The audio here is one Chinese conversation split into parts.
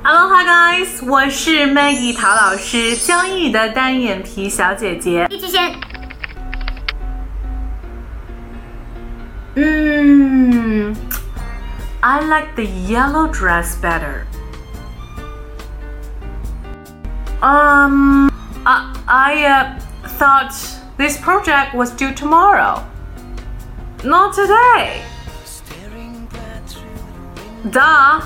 Aloha guys，我是 Maggie 陶老师，江毅的单眼皮小姐姐。一起先。嗯，I like the yellow dress better. Um, I, I uh, thought this project was due tomorrow. Not today. Duh.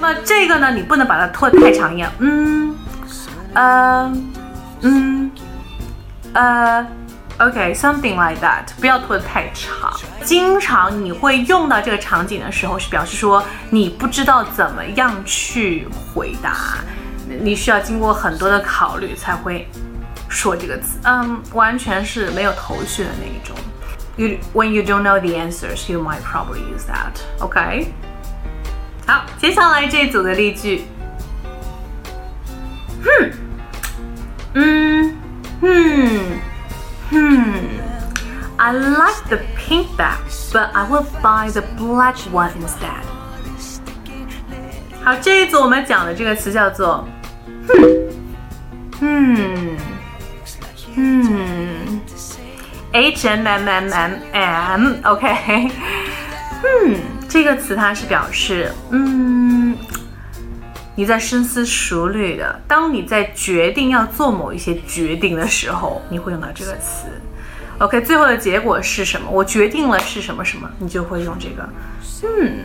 那这个呢，你不能把它拖得太长一样。嗯，呃，嗯，呃，OK，something like that，不要拖得太长。经常你会用到这个场景的时候，是表示说你不知道怎么样去回答，你需要经过很多的考虑才会说这个词。嗯，完全是没有头绪的那一种。You when you don't know the answers, you might probably use that. OK。好，接下来这组的例句。Hmm. 嗯，嗯，嗯，嗯。I like the pink bag, but I will buy the black one instead. 好，这一组我们讲的这个词叫做，嗯，嗯，H M M M M M，OK，嗯。 这个词它是表示，嗯，你在深思熟虑的。当你在决定要做某一些决定的时候，你会用到这个词。OK，最后的结果是什么？我决定了是什么什么，你就会用这个。嗯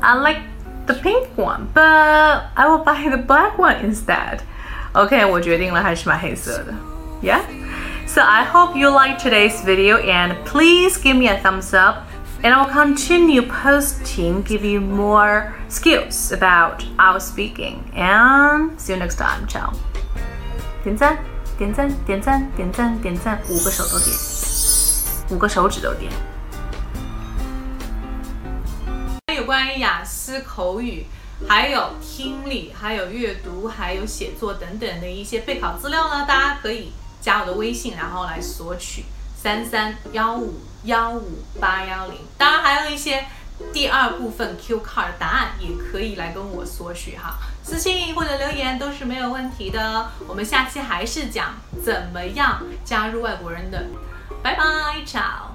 ，I like the pink one, but I will buy the black one instead. OK，我决定了还是买黑色的。Yeah. So I hope you like today's video and please give me a thumbs up and I'll continue posting, give you more skills about our speaking. And see you next time. Ciao. 点赞，点赞，点赞，点赞，点赞，五个手都点，五个手指都点。有关于雅思口语，还有听力，还有阅读，还有写作等等的一些备考资料呢，大家可以加我的微信，然后来索取。三三幺五幺五八幺零，当然还有一些第二部分 Q card 答案也可以来跟我索取哈，私信或者留言都是没有问题的。我们下期还是讲怎么样加入外国人的，拜拜，ciao。